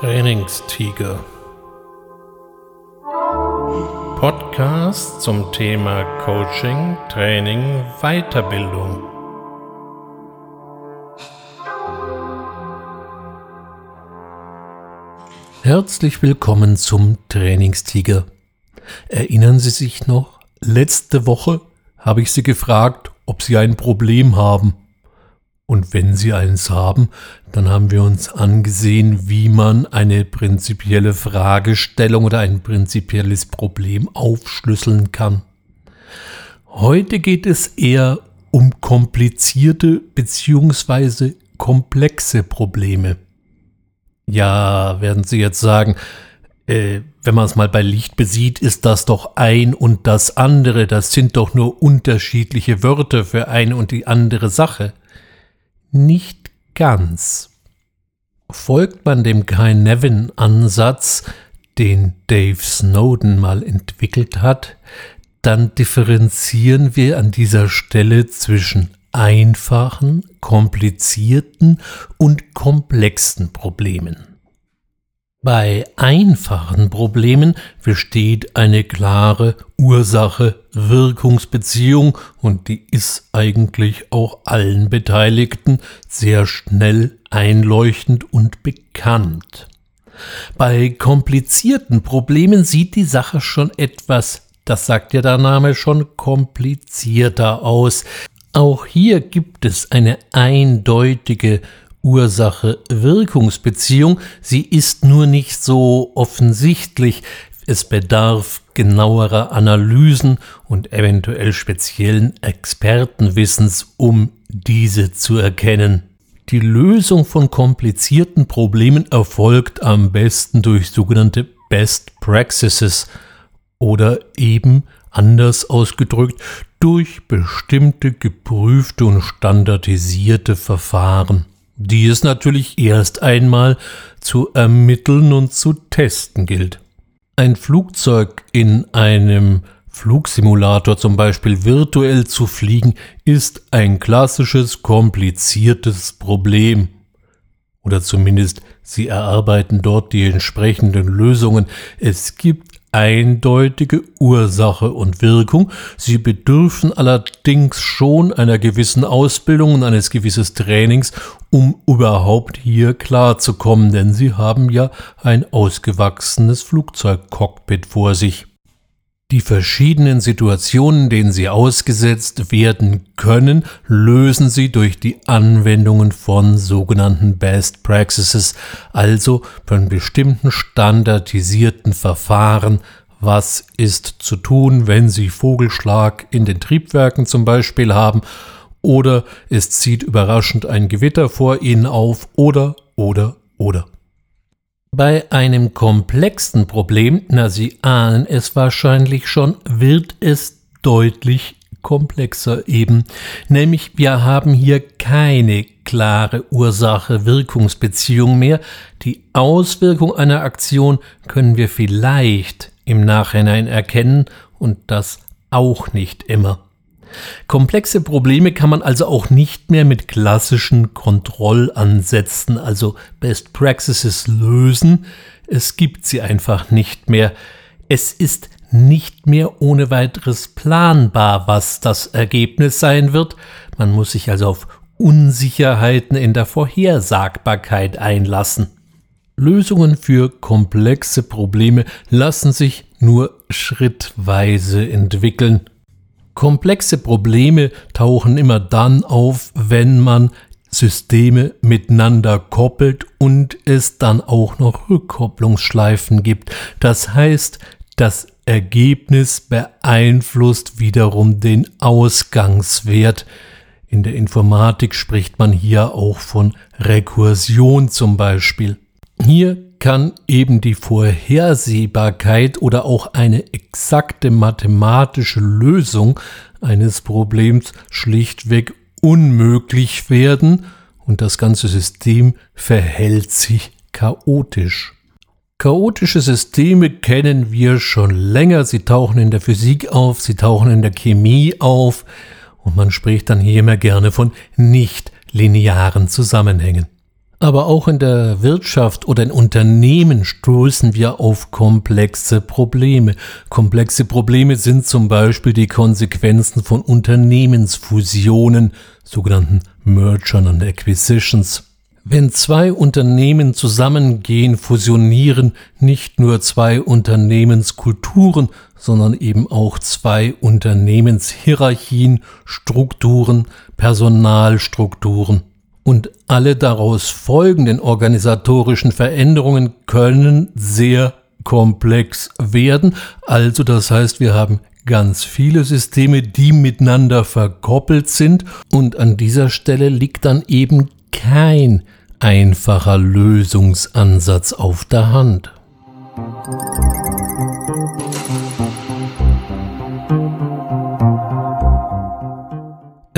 Trainingstiger. Podcast zum Thema Coaching, Training, Weiterbildung. Herzlich willkommen zum Trainingstiger. Erinnern Sie sich noch, letzte Woche habe ich Sie gefragt, ob Sie ein Problem haben. Und wenn Sie eins haben, dann haben wir uns angesehen, wie man eine prinzipielle Fragestellung oder ein prinzipielles Problem aufschlüsseln kann. Heute geht es eher um komplizierte bzw. komplexe Probleme. Ja, werden Sie jetzt sagen, äh, wenn man es mal bei Licht besieht, ist das doch ein und das andere, das sind doch nur unterschiedliche Wörter für eine und die andere Sache. Nicht ganz. Folgt man dem Kai-Nevin-Ansatz, den Dave Snowden mal entwickelt hat, dann differenzieren wir an dieser Stelle zwischen einfachen, komplizierten und komplexen Problemen. Bei einfachen Problemen besteht eine klare Ursache-Wirkungsbeziehung und die ist eigentlich auch allen Beteiligten sehr schnell einleuchtend und bekannt. Bei komplizierten Problemen sieht die Sache schon etwas, das sagt ja der Name schon, komplizierter aus. Auch hier gibt es eine eindeutige Ursache-Wirkungsbeziehung. Sie ist nur nicht so offensichtlich. Es bedarf genauerer Analysen und eventuell speziellen Expertenwissens, um diese zu erkennen. Die Lösung von komplizierten Problemen erfolgt am besten durch sogenannte Best Practices oder eben anders ausgedrückt durch bestimmte geprüfte und standardisierte Verfahren die es natürlich erst einmal zu ermitteln und zu testen gilt. Ein Flugzeug in einem Flugsimulator zum Beispiel virtuell zu fliegen, ist ein klassisches, kompliziertes Problem. Oder zumindest sie erarbeiten dort die entsprechenden Lösungen. Es gibt eindeutige Ursache und Wirkung. Sie bedürfen allerdings schon einer gewissen Ausbildung und eines gewisses Trainings, um überhaupt hier klarzukommen, denn sie haben ja ein ausgewachsenes Flugzeugcockpit vor sich. Die verschiedenen Situationen, denen sie ausgesetzt werden können, lösen sie durch die Anwendungen von sogenannten Best Practices, also von bestimmten standardisierten Verfahren. Was ist zu tun, wenn Sie Vogelschlag in den Triebwerken zum Beispiel haben, oder es zieht überraschend ein Gewitter vor Ihnen auf, oder, oder, oder. Bei einem komplexen Problem, na Sie ahnen es wahrscheinlich schon, wird es deutlich komplexer eben. Nämlich wir haben hier keine klare Ursache-Wirkungsbeziehung mehr. Die Auswirkung einer Aktion können wir vielleicht im Nachhinein erkennen und das auch nicht immer. Komplexe Probleme kann man also auch nicht mehr mit klassischen Kontrollansätzen, also Best Practices lösen. Es gibt sie einfach nicht mehr. Es ist nicht mehr ohne weiteres planbar, was das Ergebnis sein wird. Man muss sich also auf Unsicherheiten in der Vorhersagbarkeit einlassen. Lösungen für komplexe Probleme lassen sich nur schrittweise entwickeln. Komplexe Probleme tauchen immer dann auf, wenn man Systeme miteinander koppelt und es dann auch noch Rückkopplungsschleifen gibt. Das heißt, das Ergebnis beeinflusst wiederum den Ausgangswert. In der Informatik spricht man hier auch von Rekursion zum Beispiel. Hier kann eben die Vorhersehbarkeit oder auch eine exakte mathematische Lösung eines Problems schlichtweg unmöglich werden und das ganze System verhält sich chaotisch. Chaotische Systeme kennen wir schon länger, sie tauchen in der Physik auf, sie tauchen in der Chemie auf und man spricht dann hier immer gerne von nicht linearen Zusammenhängen. Aber auch in der Wirtschaft oder in Unternehmen stoßen wir auf komplexe Probleme. Komplexe Probleme sind zum Beispiel die Konsequenzen von Unternehmensfusionen, sogenannten Mergern und Acquisitions. Wenn zwei Unternehmen zusammengehen, fusionieren nicht nur zwei Unternehmenskulturen, sondern eben auch zwei Unternehmenshierarchien, Strukturen, Personalstrukturen. Und alle daraus folgenden organisatorischen Veränderungen können sehr komplex werden. Also das heißt, wir haben ganz viele Systeme, die miteinander verkoppelt sind. Und an dieser Stelle liegt dann eben kein einfacher Lösungsansatz auf der Hand.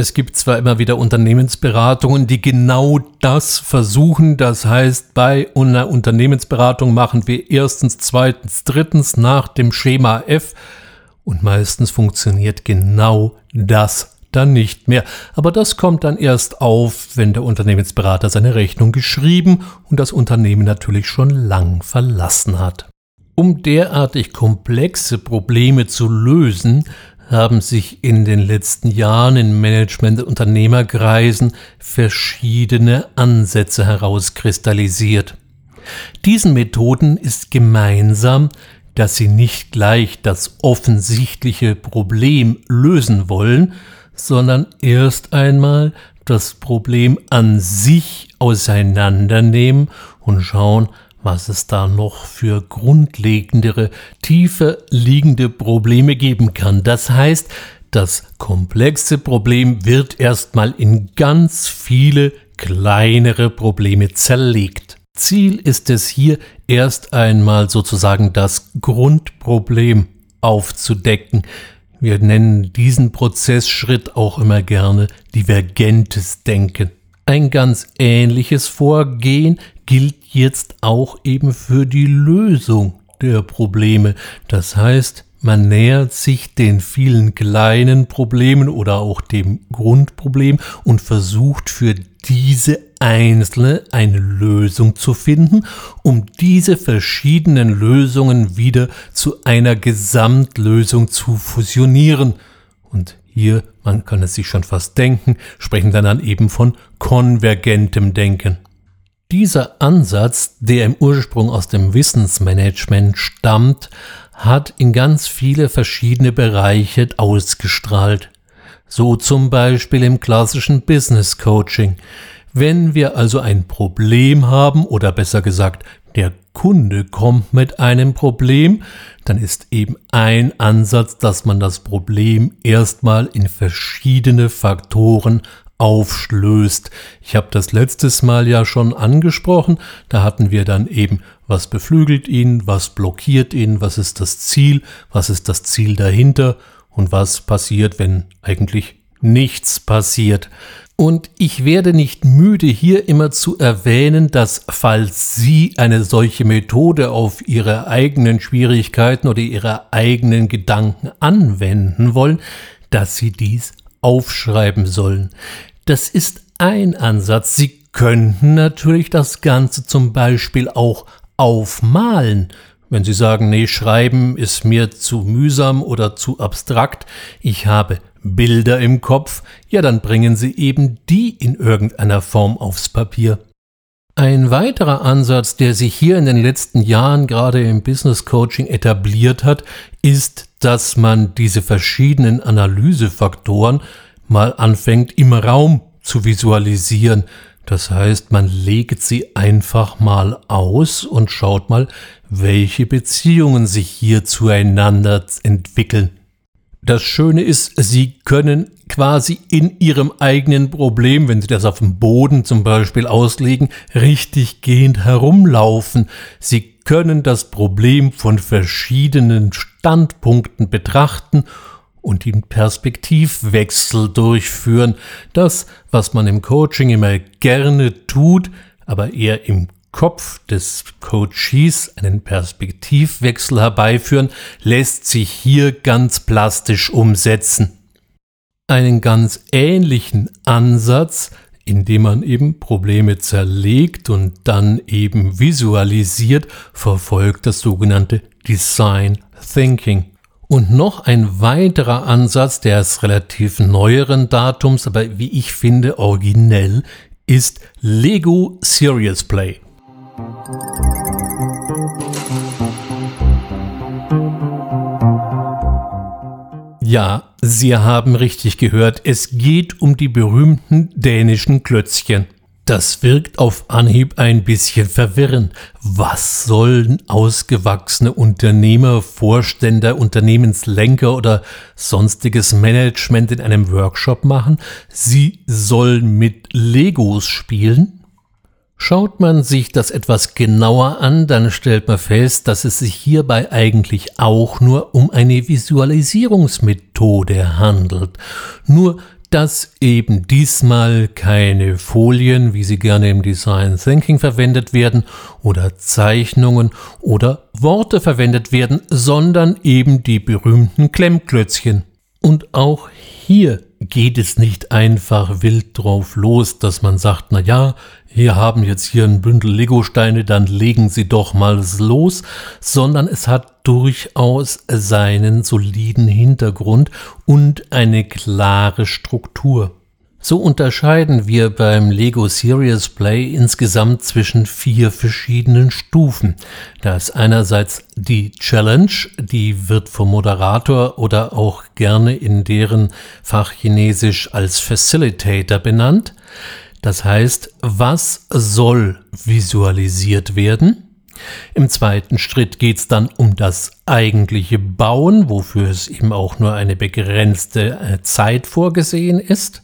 Es gibt zwar immer wieder Unternehmensberatungen, die genau das versuchen. Das heißt, bei einer Unternehmensberatung machen wir erstens, zweitens, drittens nach dem Schema F und meistens funktioniert genau das dann nicht mehr. Aber das kommt dann erst auf, wenn der Unternehmensberater seine Rechnung geschrieben und das Unternehmen natürlich schon lang verlassen hat. Um derartig komplexe Probleme zu lösen, haben sich in den letzten Jahren in Management- und Unternehmerkreisen verschiedene Ansätze herauskristallisiert. Diesen Methoden ist gemeinsam, dass sie nicht gleich das offensichtliche Problem lösen wollen, sondern erst einmal das Problem an sich auseinandernehmen und schauen, was es da noch für grundlegendere, tiefer liegende Probleme geben kann. Das heißt, das komplexe Problem wird erstmal in ganz viele kleinere Probleme zerlegt. Ziel ist es hier erst einmal sozusagen das Grundproblem aufzudecken. Wir nennen diesen Prozessschritt auch immer gerne divergentes Denken. Ein ganz ähnliches Vorgehen gilt jetzt auch eben für die Lösung der Probleme. Das heißt, man nähert sich den vielen kleinen Problemen oder auch dem Grundproblem und versucht für diese einzelne eine Lösung zu finden, um diese verschiedenen Lösungen wieder zu einer Gesamtlösung zu fusionieren. Und hier, man kann es sich schon fast denken, sprechen dann eben von konvergentem Denken. Dieser Ansatz, der im Ursprung aus dem Wissensmanagement stammt, hat in ganz viele verschiedene Bereiche ausgestrahlt. So zum Beispiel im klassischen Business Coaching. Wenn wir also ein Problem haben oder besser gesagt, der Kunde kommt mit einem Problem, dann ist eben ein Ansatz, dass man das Problem erstmal in verschiedene Faktoren aufschlößt. Ich habe das letztes Mal ja schon angesprochen. Da hatten wir dann eben, was beflügelt ihn, was blockiert ihn, was ist das Ziel, was ist das Ziel dahinter und was passiert, wenn eigentlich nichts passiert. Und ich werde nicht müde, hier immer zu erwähnen, dass falls Sie eine solche Methode auf Ihre eigenen Schwierigkeiten oder Ihre eigenen Gedanken anwenden wollen, dass Sie dies aufschreiben sollen. Das ist ein Ansatz. Sie könnten natürlich das Ganze zum Beispiel auch aufmalen. Wenn Sie sagen, nee, schreiben ist mir zu mühsam oder zu abstrakt, ich habe Bilder im Kopf, ja, dann bringen Sie eben die in irgendeiner Form aufs Papier. Ein weiterer Ansatz, der sich hier in den letzten Jahren gerade im Business Coaching etabliert hat, ist, dass man diese verschiedenen Analysefaktoren mal anfängt im Raum zu visualisieren. Das heißt, man legt sie einfach mal aus und schaut mal, welche Beziehungen sich hier zueinander entwickeln. Das Schöne ist, Sie können quasi in Ihrem eigenen Problem, wenn Sie das auf dem Boden zum Beispiel auslegen, richtig gehend herumlaufen. Sie können das Problem von verschiedenen Standpunkten betrachten und den Perspektivwechsel durchführen. Das, was man im Coaching immer gerne tut, aber eher im Kopf des Coaches einen Perspektivwechsel herbeiführen, lässt sich hier ganz plastisch umsetzen. Einen ganz ähnlichen Ansatz indem man eben Probleme zerlegt und dann eben visualisiert, verfolgt das sogenannte Design Thinking. Und noch ein weiterer Ansatz, der ist relativ neueren Datums, aber wie ich finde originell, ist Lego Serious Play. Ja, Sie haben richtig gehört, es geht um die berühmten dänischen Klötzchen. Das wirkt auf Anhieb ein bisschen verwirrend. Was sollen ausgewachsene Unternehmer, Vorstände, Unternehmenslenker oder sonstiges Management in einem Workshop machen? Sie sollen mit Legos spielen? Schaut man sich das etwas genauer an, dann stellt man fest, dass es sich hierbei eigentlich auch nur um eine Visualisierungsmethode handelt. Nur dass eben diesmal keine Folien, wie sie gerne im Design Thinking verwendet werden, oder Zeichnungen oder Worte verwendet werden, sondern eben die berühmten Klemmklötzchen. Und auch hier geht es nicht einfach wild drauf los, dass man sagt, na ja, wir haben jetzt hier ein Bündel Legosteine, dann legen Sie doch mal los, sondern es hat durchaus seinen soliden Hintergrund und eine klare Struktur. So unterscheiden wir beim Lego Serious Play insgesamt zwischen vier verschiedenen Stufen. Da ist einerseits die Challenge, die wird vom Moderator oder auch gerne in deren Fachchinesisch als Facilitator benannt. Das heißt, was soll visualisiert werden? Im zweiten Schritt geht es dann um das eigentliche Bauen, wofür es eben auch nur eine begrenzte äh, Zeit vorgesehen ist.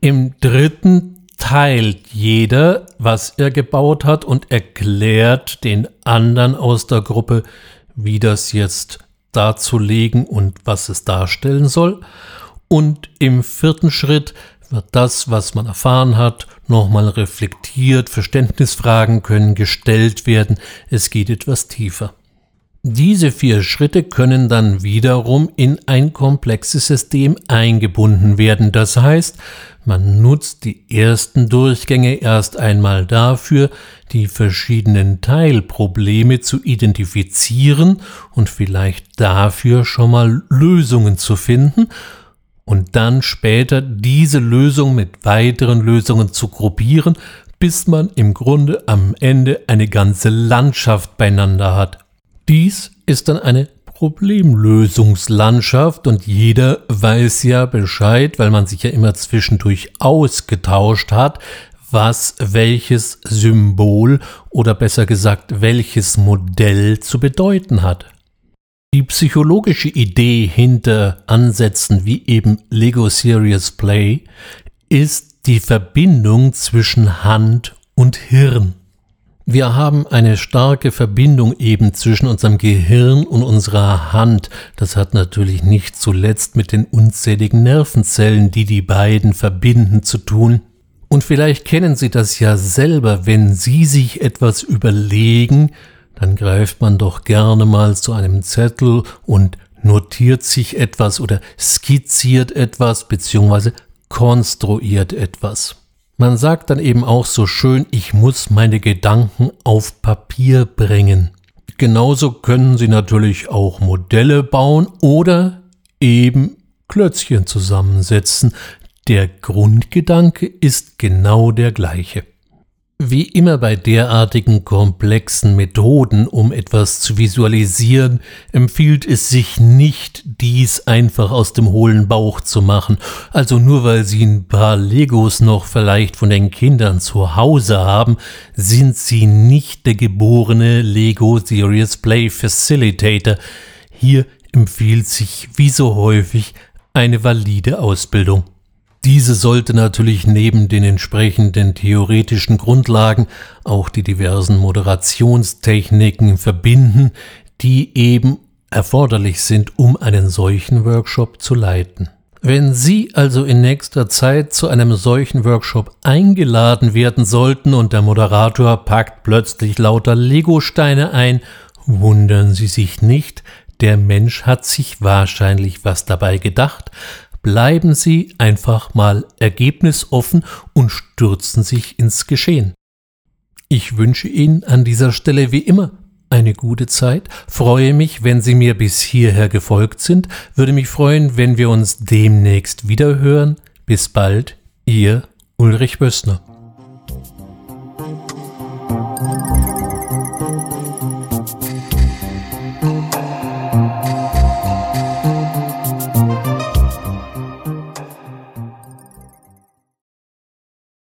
Im dritten teilt jeder, was er gebaut hat und erklärt den anderen aus der Gruppe, wie das jetzt darzulegen und was es darstellen soll. Und im vierten Schritt wird das, was man erfahren hat, nochmal reflektiert, Verständnisfragen können gestellt werden, es geht etwas tiefer. Diese vier Schritte können dann wiederum in ein komplexes System eingebunden werden. Das heißt, man nutzt die ersten Durchgänge erst einmal dafür, die verschiedenen Teilprobleme zu identifizieren und vielleicht dafür schon mal Lösungen zu finden und dann später diese Lösung mit weiteren Lösungen zu gruppieren, bis man im Grunde am Ende eine ganze Landschaft beieinander hat. Dies ist dann eine Problemlösungslandschaft und jeder weiß ja Bescheid, weil man sich ja immer zwischendurch ausgetauscht hat, was welches Symbol oder besser gesagt welches Modell zu bedeuten hat. Die psychologische Idee hinter Ansätzen wie eben Lego Serious Play ist die Verbindung zwischen Hand und Hirn. Wir haben eine starke Verbindung eben zwischen unserem Gehirn und unserer Hand. Das hat natürlich nicht zuletzt mit den unzähligen Nervenzellen, die die beiden verbinden, zu tun. Und vielleicht kennen Sie das ja selber, wenn Sie sich etwas überlegen, dann greift man doch gerne mal zu einem Zettel und notiert sich etwas oder skizziert etwas bzw. konstruiert etwas. Man sagt dann eben auch so schön, ich muss meine Gedanken auf Papier bringen. Genauso können Sie natürlich auch Modelle bauen oder eben Klötzchen zusammensetzen. Der Grundgedanke ist genau der gleiche. Wie immer bei derartigen komplexen Methoden, um etwas zu visualisieren, empfiehlt es sich nicht, dies einfach aus dem hohlen Bauch zu machen. Also nur weil Sie ein paar Legos noch vielleicht von den Kindern zu Hause haben, sind Sie nicht der geborene Lego Serious Play Facilitator. Hier empfiehlt sich wie so häufig eine valide Ausbildung. Diese sollte natürlich neben den entsprechenden theoretischen Grundlagen auch die diversen Moderationstechniken verbinden, die eben erforderlich sind, um einen solchen Workshop zu leiten. Wenn Sie also in nächster Zeit zu einem solchen Workshop eingeladen werden sollten und der Moderator packt plötzlich lauter Legosteine ein, wundern Sie sich nicht, der Mensch hat sich wahrscheinlich was dabei gedacht, bleiben Sie einfach mal ergebnisoffen und stürzen sich ins Geschehen. Ich wünsche Ihnen an dieser Stelle wie immer eine gute Zeit, freue mich, wenn Sie mir bis hierher gefolgt sind, würde mich freuen, wenn wir uns demnächst wieder hören. Bis bald, Ihr Ulrich Bössner.